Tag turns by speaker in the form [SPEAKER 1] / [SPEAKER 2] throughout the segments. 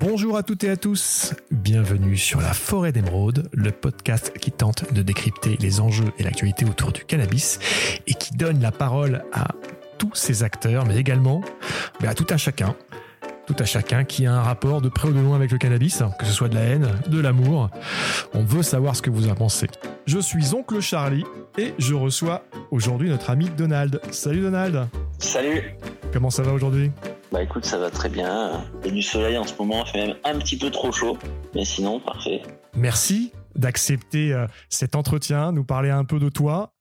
[SPEAKER 1] Bonjour à toutes et à tous, bienvenue sur La Forêt d'Émeraude, le podcast qui tente de décrypter les enjeux et l'actualité autour du cannabis et qui donne la parole à tous ces acteurs, mais également à tout un chacun, tout à chacun qui a un rapport de près ou de loin avec le cannabis, que ce soit de la haine, de l'amour. On veut savoir ce que vous en pensez. Je suis Oncle Charlie et je reçois aujourd'hui notre ami Donald. Salut Donald
[SPEAKER 2] Salut
[SPEAKER 1] Comment ça va aujourd'hui?
[SPEAKER 2] Bah écoute, ça va très bien. Il y a du soleil en ce moment, il fait même un petit peu trop chaud, mais sinon, parfait.
[SPEAKER 1] Merci d'accepter euh, cet entretien, nous parler un peu de toi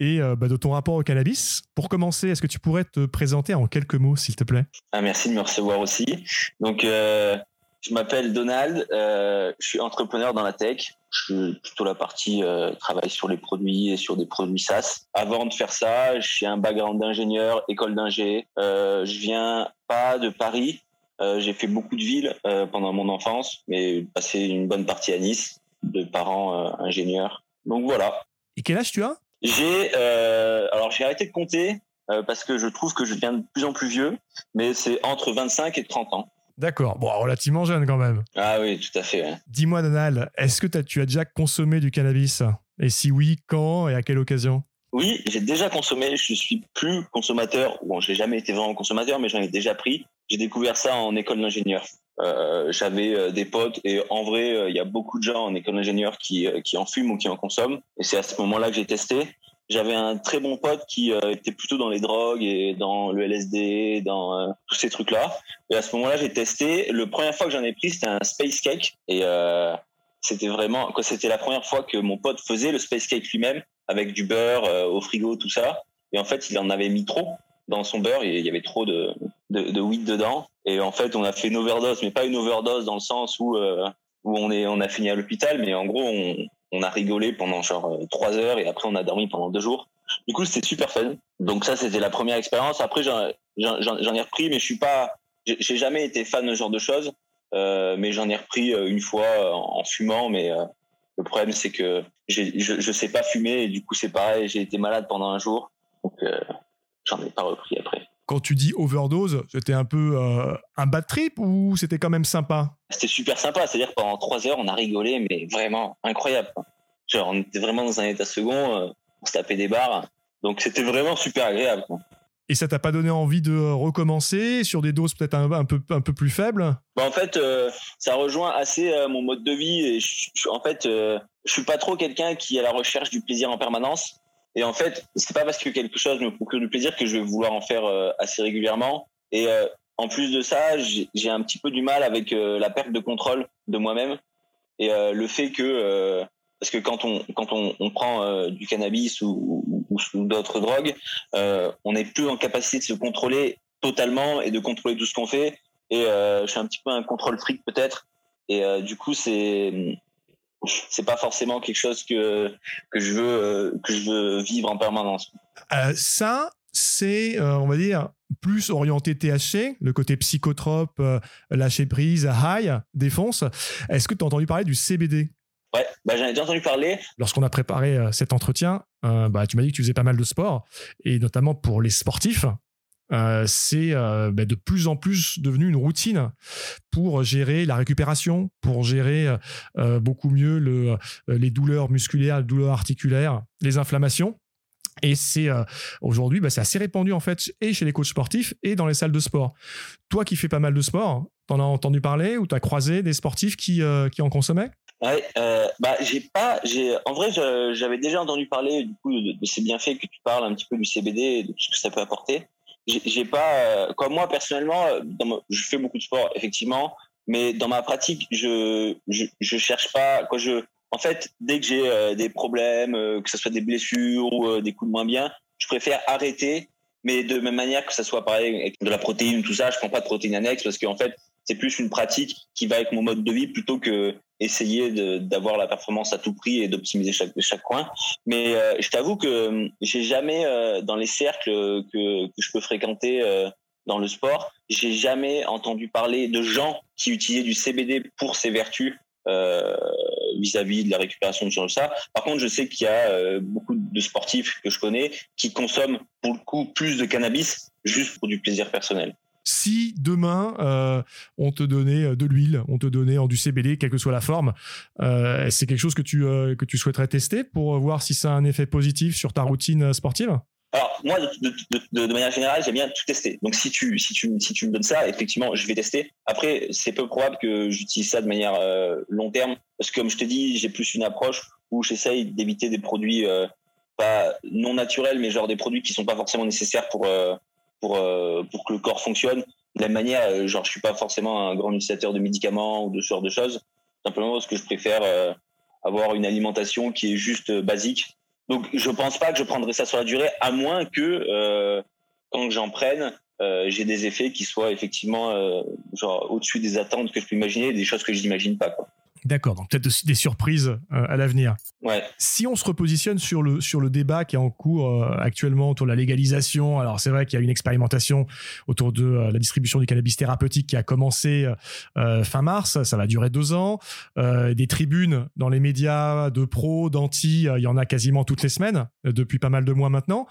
[SPEAKER 1] et euh, bah, de ton rapport au cannabis. Pour commencer, est-ce que tu pourrais te présenter en quelques mots, s'il te plaît?
[SPEAKER 2] Ah, Merci de me recevoir aussi. Donc, euh, je m'appelle Donald, je suis entrepreneur dans la tech. Je suis plutôt la partie travail sur les produits et sur des produits SaaS. Avant de faire ça, j'ai un background d'ingénieur, école d'ingé. je viens pas de Paris. j'ai fait beaucoup de villes pendant mon enfance, mais passé une bonne partie à Nice, de parents ingénieurs. Donc voilà.
[SPEAKER 1] Et quel âge tu as?
[SPEAKER 2] J'ai euh, alors j'ai arrêté de compter euh, parce que je trouve que je deviens de plus en plus vieux, mais c'est entre 25 et 30 ans.
[SPEAKER 1] D'accord, bon, relativement jeune quand même.
[SPEAKER 2] Ah oui, tout à fait.
[SPEAKER 1] Dis-moi, Donald, est-ce que tu as déjà consommé du cannabis? Et si oui, quand et à quelle occasion?
[SPEAKER 2] Oui, j'ai déjà consommé. Je suis plus consommateur. Bon, j'ai jamais été vraiment consommateur, mais j'en ai déjà pris. J'ai découvert ça en école d'ingénieur. Euh, j'avais euh, des potes et en vrai, euh, il y a beaucoup de gens en école d'ingénieur qui, qui en fument ou qui en consomment. Et c'est à ce moment-là que j'ai testé. J'avais un très bon pote qui était plutôt dans les drogues et dans le LSD, dans tous ces trucs-là. Et à ce moment-là, j'ai testé. Le première fois que j'en ai pris, c'était un space cake. Et c'était vraiment, c'était la première fois que mon pote faisait le space cake lui-même avec du beurre au frigo, tout ça. Et en fait, il en avait mis trop dans son beurre il y avait trop de, de, weed dedans. Et en fait, on a fait une overdose, mais pas une overdose dans le sens où, euh, où on, est, on a fini à l'hôpital, mais en gros, on, on a rigolé pendant genre euh, trois heures et après on a dormi pendant deux jours. Du coup, c'était super fun. Donc ça, c'était la première expérience. Après, j'en ai repris, mais je suis pas, j'ai jamais été fan de ce genre de choses. Euh, mais j'en ai repris euh, une fois en fumant. Mais le problème, c'est que je, je sais pas fumer et du coup, c'est pareil. J'ai été malade pendant un jour, donc j'en ai pas repris après.
[SPEAKER 1] Quand tu dis overdose, c'était un peu euh, un bad trip ou c'était quand même sympa?
[SPEAKER 2] C'était super sympa, c'est-à-dire pendant trois heures, on a rigolé, mais vraiment incroyable. Genre, on était vraiment dans un état second, euh, on se tapait des barres, donc c'était vraiment super agréable.
[SPEAKER 1] Et ça t'a pas donné envie de recommencer sur des doses peut-être un, peu, un peu plus faibles?
[SPEAKER 2] Bah En fait, euh, ça rejoint assez mon mode de vie. Et en fait, je suis pas trop quelqu'un qui est à la recherche du plaisir en permanence. Et en fait, c'est pas parce que quelque chose me procure du plaisir que je vais vouloir en faire euh, assez régulièrement. Et euh, en plus de ça, j'ai un petit peu du mal avec euh, la perte de contrôle de moi-même et le fait que parce que quand on quand on, on prend du cannabis ou, ou, ou d'autres drogues, on n'est plus en capacité de se contrôler totalement et de contrôler tout ce qu'on fait. Et je suis un petit peu un contrôle fric peut-être. Et du coup, c'est c'est pas forcément quelque chose que que je veux euh, que je veux vivre en permanence.
[SPEAKER 1] Euh, ça, c'est euh, on va dire plus orienté THC, le côté psychotrope, lâcher prise, high, défonce. Est-ce que tu as entendu parler du CBD
[SPEAKER 2] Ouais, bah, j'en ai déjà entendu parler.
[SPEAKER 1] Lorsqu'on a préparé cet entretien, bah, tu m'as dit que tu faisais pas mal de sport, et notamment pour les sportifs. Euh, c'est euh, ben, de plus en plus devenu une routine pour gérer la récupération, pour gérer euh, beaucoup mieux le, les douleurs musculaires, les douleurs articulaires, les inflammations. Et c'est aujourd'hui, ben, c'est assez répandu en fait, et chez les coachs sportifs et dans les salles de sport. Toi qui fais pas mal de sport, t'en as entendu parler ou t'as croisé des sportifs qui, en consommaient?
[SPEAKER 2] Ouais, bah j'ai pas, j'ai en vrai j'avais déjà entendu parler du coup de, ces bienfaits que tu parles un petit peu du CBD et de tout ce que ça peut apporter j'ai pas euh, comme moi personnellement euh, je fais beaucoup de sport effectivement mais dans ma pratique je je, je cherche pas quoi je en fait dès que j'ai euh, des problèmes que ce soit des blessures ou des coups de moins bien je préfère arrêter mais de même manière que ça soit pareil avec de la protéine tout ça je prends pas de protéines annexes parce qu'en fait c'est plus une pratique qui va avec mon mode de vie plutôt que essayer d'avoir la performance à tout prix et d'optimiser chaque, coin. Mais euh, je t'avoue que euh, j'ai jamais, euh, dans les cercles que, je peux fréquenter dans le sport, j'ai jamais entendu parler de gens qui utilisaient du CBD pour ses vertus vis-à-vis de la récupération de genre ça. Par contre, je sais qu'il y a beaucoup de sportifs que je connais qui consomment pour le coup plus de cannabis juste pour du plaisir personnel.
[SPEAKER 1] Si demain euh, on te donnait de l'huile, on te donnait en du CBD, quelle que soit la forme, c'est quelque chose que tu, souhaiterais tester pour voir si ça a un effet positif sur ta routine sportive?
[SPEAKER 2] Alors, moi, de, manière générale, j'aime bien tout tester. Donc, si tu, si, tu, si tu me donnes ça, effectivement, je vais tester. Après, c'est peu probable que j'utilise ça de manière long terme. Parce que, comme je te dis, j'ai plus une approche où j'essaye d'éviter des produits pas non naturels, mais genre des produits qui sont pas forcément nécessaires pour euh, pour euh, pour que le corps fonctionne. De la même manière, euh, genre je suis pas forcément un grand utilisateur de médicaments ou de ce genre de choses. Simplement parce que je préfère avoir une alimentation qui est juste basique. Donc je pense pas que je prendrais ça sur la durée, à moins que quand j'en prenne, j'ai des effets qui soient effectivement genre au-dessus des attentes que je peux imaginer, des choses que je n'imagine pas. Quoi.
[SPEAKER 1] D'accord, donc peut-être aussi des surprises euh, à l'avenir.
[SPEAKER 2] Ouais.
[SPEAKER 1] Si on se repositionne sur le, sur le débat qui est en cours euh, actuellement autour de la légalisation, alors c'est vrai qu'il y a une expérimentation autour de euh, la distribution du cannabis thérapeutique qui a commencé fin mars, ça va durer deux ans. des tribunes dans les médias de pro, d'anti, il y en a quasiment toutes les semaines, depuis pas mal de mois maintenant.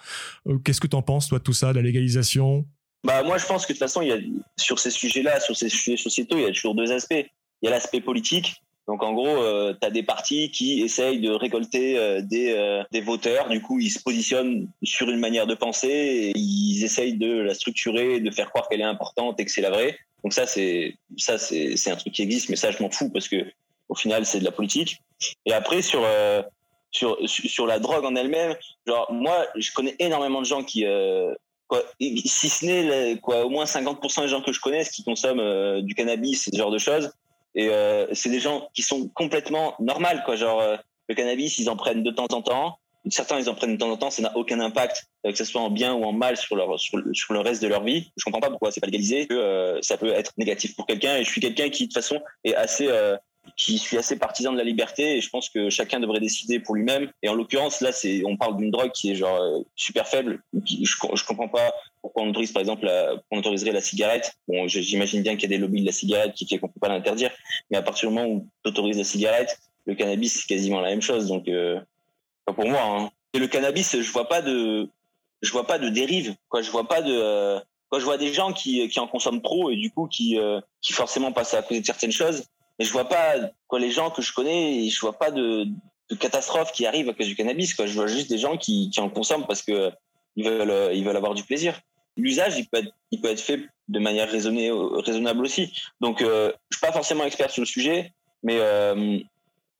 [SPEAKER 1] Qu'est-ce que tu en penses, toi, de tout ça, de la légalisation?
[SPEAKER 2] Bah moi je pense que de toute façon il y a sur ces sujets-là, sur ces sujets sociétaux, il y a toujours deux aspects. Il y a l'aspect politique donc en gros, euh, tu as des partis qui essayent de récolter euh, des, euh, des voteurs. Du coup, ils se positionnent sur une manière de penser et ils essayent de la structurer, de faire croire qu'elle est importante et que c'est la vraie. Donc ça, c'est ça, c'est c'est un truc qui existe, mais ça, je m'en fous parce que au final, c'est de la politique. Et après, sur euh, sur sur la drogue en elle-même, genre moi, je connais énormément de gens qui Quoi, si ce n'est quoi au moins 50% des gens que je connais qui consomment du cannabis ce genre de choses et euh, c'est des gens qui sont complètement normales, quoi. Genre, euh, le cannabis, ils en prennent de temps en temps. Certains, ils en prennent de temps en temps. Ça n'a aucun impact, euh, que ce soit en bien ou en mal, sur, leur, sur, le reste de leur vie. Je comprends pas pourquoi c'est pas légalisé, que euh, ça peut être négatif pour quelqu'un. Et je suis quelqu'un qui, de toute façon, est assez qui suis assez partisan de la liberté et je pense que chacun devrait décider pour lui-même. Et en l'occurrence, là, c'est, on parle d'une drogue qui est genre euh, super faible. je, je comprends pas pourquoi on autorise, par exemple, la, on autoriserait la cigarette. Bon, j'imagine bien qu'il y a des lobbies de la cigarette qui fait qu'on peut pas l'interdire, mais à partir du moment où tu autorises la cigarette, le cannabis c'est quasiment la même chose. Donc, euh, pas pour moi. Hein. Et le cannabis, je vois pas de, je vois pas de dérive. Quoi, je vois pas de euh, je vois des gens qui, qui en consomment trop et du coup qui, euh, qui forcément passent à cause de certaines choses, mais je vois pas les gens que je connais, je vois pas de, de catastrophe qui arrive à cause du cannabis. Je vois juste des gens qui, en consomment parce que veulent, ils veulent avoir du plaisir. L'usage, il peut être, fait de manière raisonnée, raisonnable aussi. Donc, euh, je suis pas forcément expert sur le sujet, mais euh,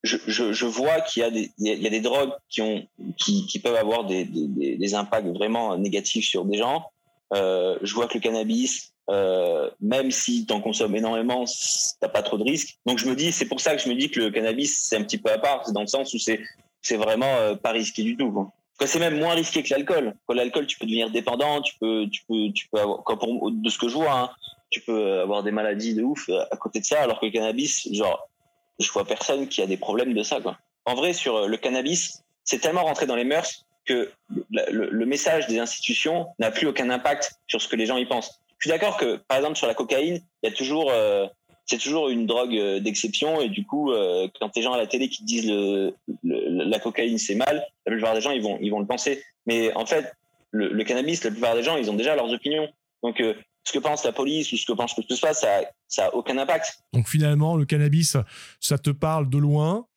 [SPEAKER 2] je, vois qu'il y a des, drogues qui peuvent avoir des, impacts vraiment négatifs sur des gens. Euh, je vois que le cannabis, euh, même si tu en consommes énormément, t'as pas trop de risques. Donc je me dis, c'est pour ça que je me dis que le cannabis c'est un petit peu à part, c'est dans le sens où c'est c'est vraiment euh, pas risqué du tout. Quoi. C'est même moins risqué que l'alcool. Quand l'alcool, tu peux devenir dépendant, tu peux, tu peux, tu peux avoir, pour, de ce que je vois, hein, tu peux avoir des maladies de ouf à côté de ça, alors que le cannabis, genre, je vois personne qui a des problèmes de ça. En vrai, sur le cannabis, c'est tellement rentré dans les mœurs que le message des institutions n'a plus aucun impact sur ce que les gens y pensent. Suis d'accord que, par exemple, sur la cocaïne, il y a toujours, euh, c'est toujours une drogue euh, d'exception et du coup, euh, quand les gens à la télé qui disent le, la cocaïne c'est mal, la plupart des gens ils vont, ils vont le penser. Mais en fait, le, cannabis, la plupart des gens, ils ont déjà leurs opinions. Donc, ce que pense la police ou ce que pense que soit, ça, ça a aucun impact.
[SPEAKER 1] Donc finalement, le cannabis, ça te parle de loin,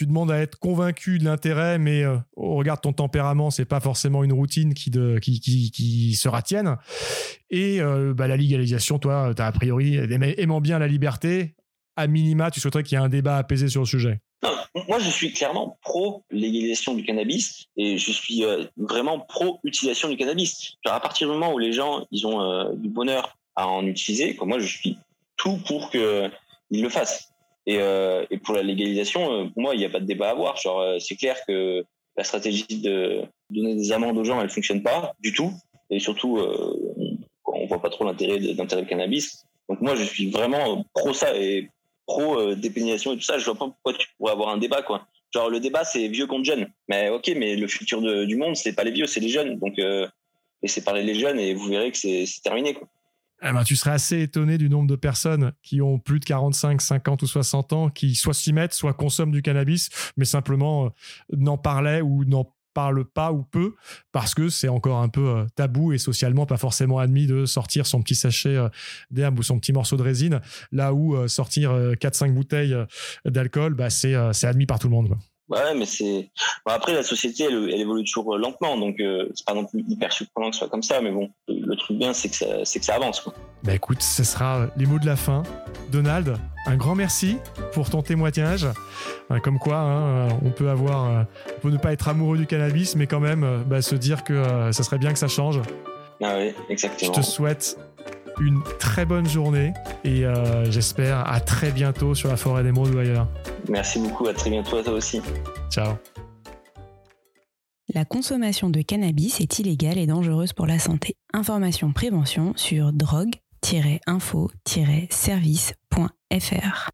[SPEAKER 1] tu demandes à être convaincu de l'intérêt, mais euh, au regard de ton tempérament, c'est pas forcément une routine qui, de, qui, qui, sera tienne. Et euh, bah, la légalisation, toi, tu as a priori, aimant bien la liberté, à minima, tu souhaiterais qu'il y ait un débat apaisé sur le sujet?
[SPEAKER 2] Moi, je suis clairement pro légalisation du cannabis et je suis euh, vraiment pro utilisation du cannabis. à partir du moment où les gens ils ont du bonheur à en utiliser, comme moi, je suis tout pour qu'ils le fassent. Et, euh, et, pour la légalisation, euh, pour moi, il n'y a pas de débat à avoir. Genre, euh, c'est clair que la stratégie de donner des amendes aux gens, elle fonctionne pas du tout. Et surtout, euh, on, voit pas trop l'intérêt d'intérêt du cannabis. Donc moi, je suis vraiment pro ça et pro dépénalisation et tout ça. Je vois pas pourquoi tu pourrais avoir un débat, quoi. Genre, le débat, c'est vieux contre jeunes. Mais ok, mais le futur du monde, c'est pas les vieux, c'est les jeunes. Donc, laissez parler les jeunes et vous verrez que c'est terminé, quoi.
[SPEAKER 1] Eh ben, tu serais assez étonné du nombre de personnes qui ont plus de 45, 50 ou 60 ans, qui soit s'y mettent, soit consomment du cannabis, mais simplement euh, n'en parlaient ou n'en parlent pas ou peu parce que c'est encore un peu euh, tabou et socialement pas forcément admis de sortir son petit sachet euh, d'herbe ou son petit morceau de résine. Là où sortir 4-5 bouteilles d'alcool, bah, c'est admis par tout le monde.
[SPEAKER 2] Ouais, mais c'est. après, la société, elle, évolue toujours lentement, donc c'est pas non plus hyper surprenant que ce soit comme ça. Mais bon, le, truc bien, c'est que ça, c'est que ça avance. Quoi.
[SPEAKER 1] Bah écoute, ce sera les mots de la fin. Donald, un grand merci pour ton témoignage. Comme quoi, hein, on peut avoir, on peut ne pas être amoureux du cannabis, mais quand même bah, se dire que ça serait bien que ça change.
[SPEAKER 2] Ah oui, exactement.
[SPEAKER 1] Je te souhaite une très bonne journée et euh, j'espère à très bientôt sur la forêt des ou ailleurs.
[SPEAKER 2] Merci beaucoup, à très bientôt à toi aussi.
[SPEAKER 1] Ciao.
[SPEAKER 3] La consommation de cannabis est illégale et dangereuse pour la santé. Information prévention sur drogue-info-service.fr.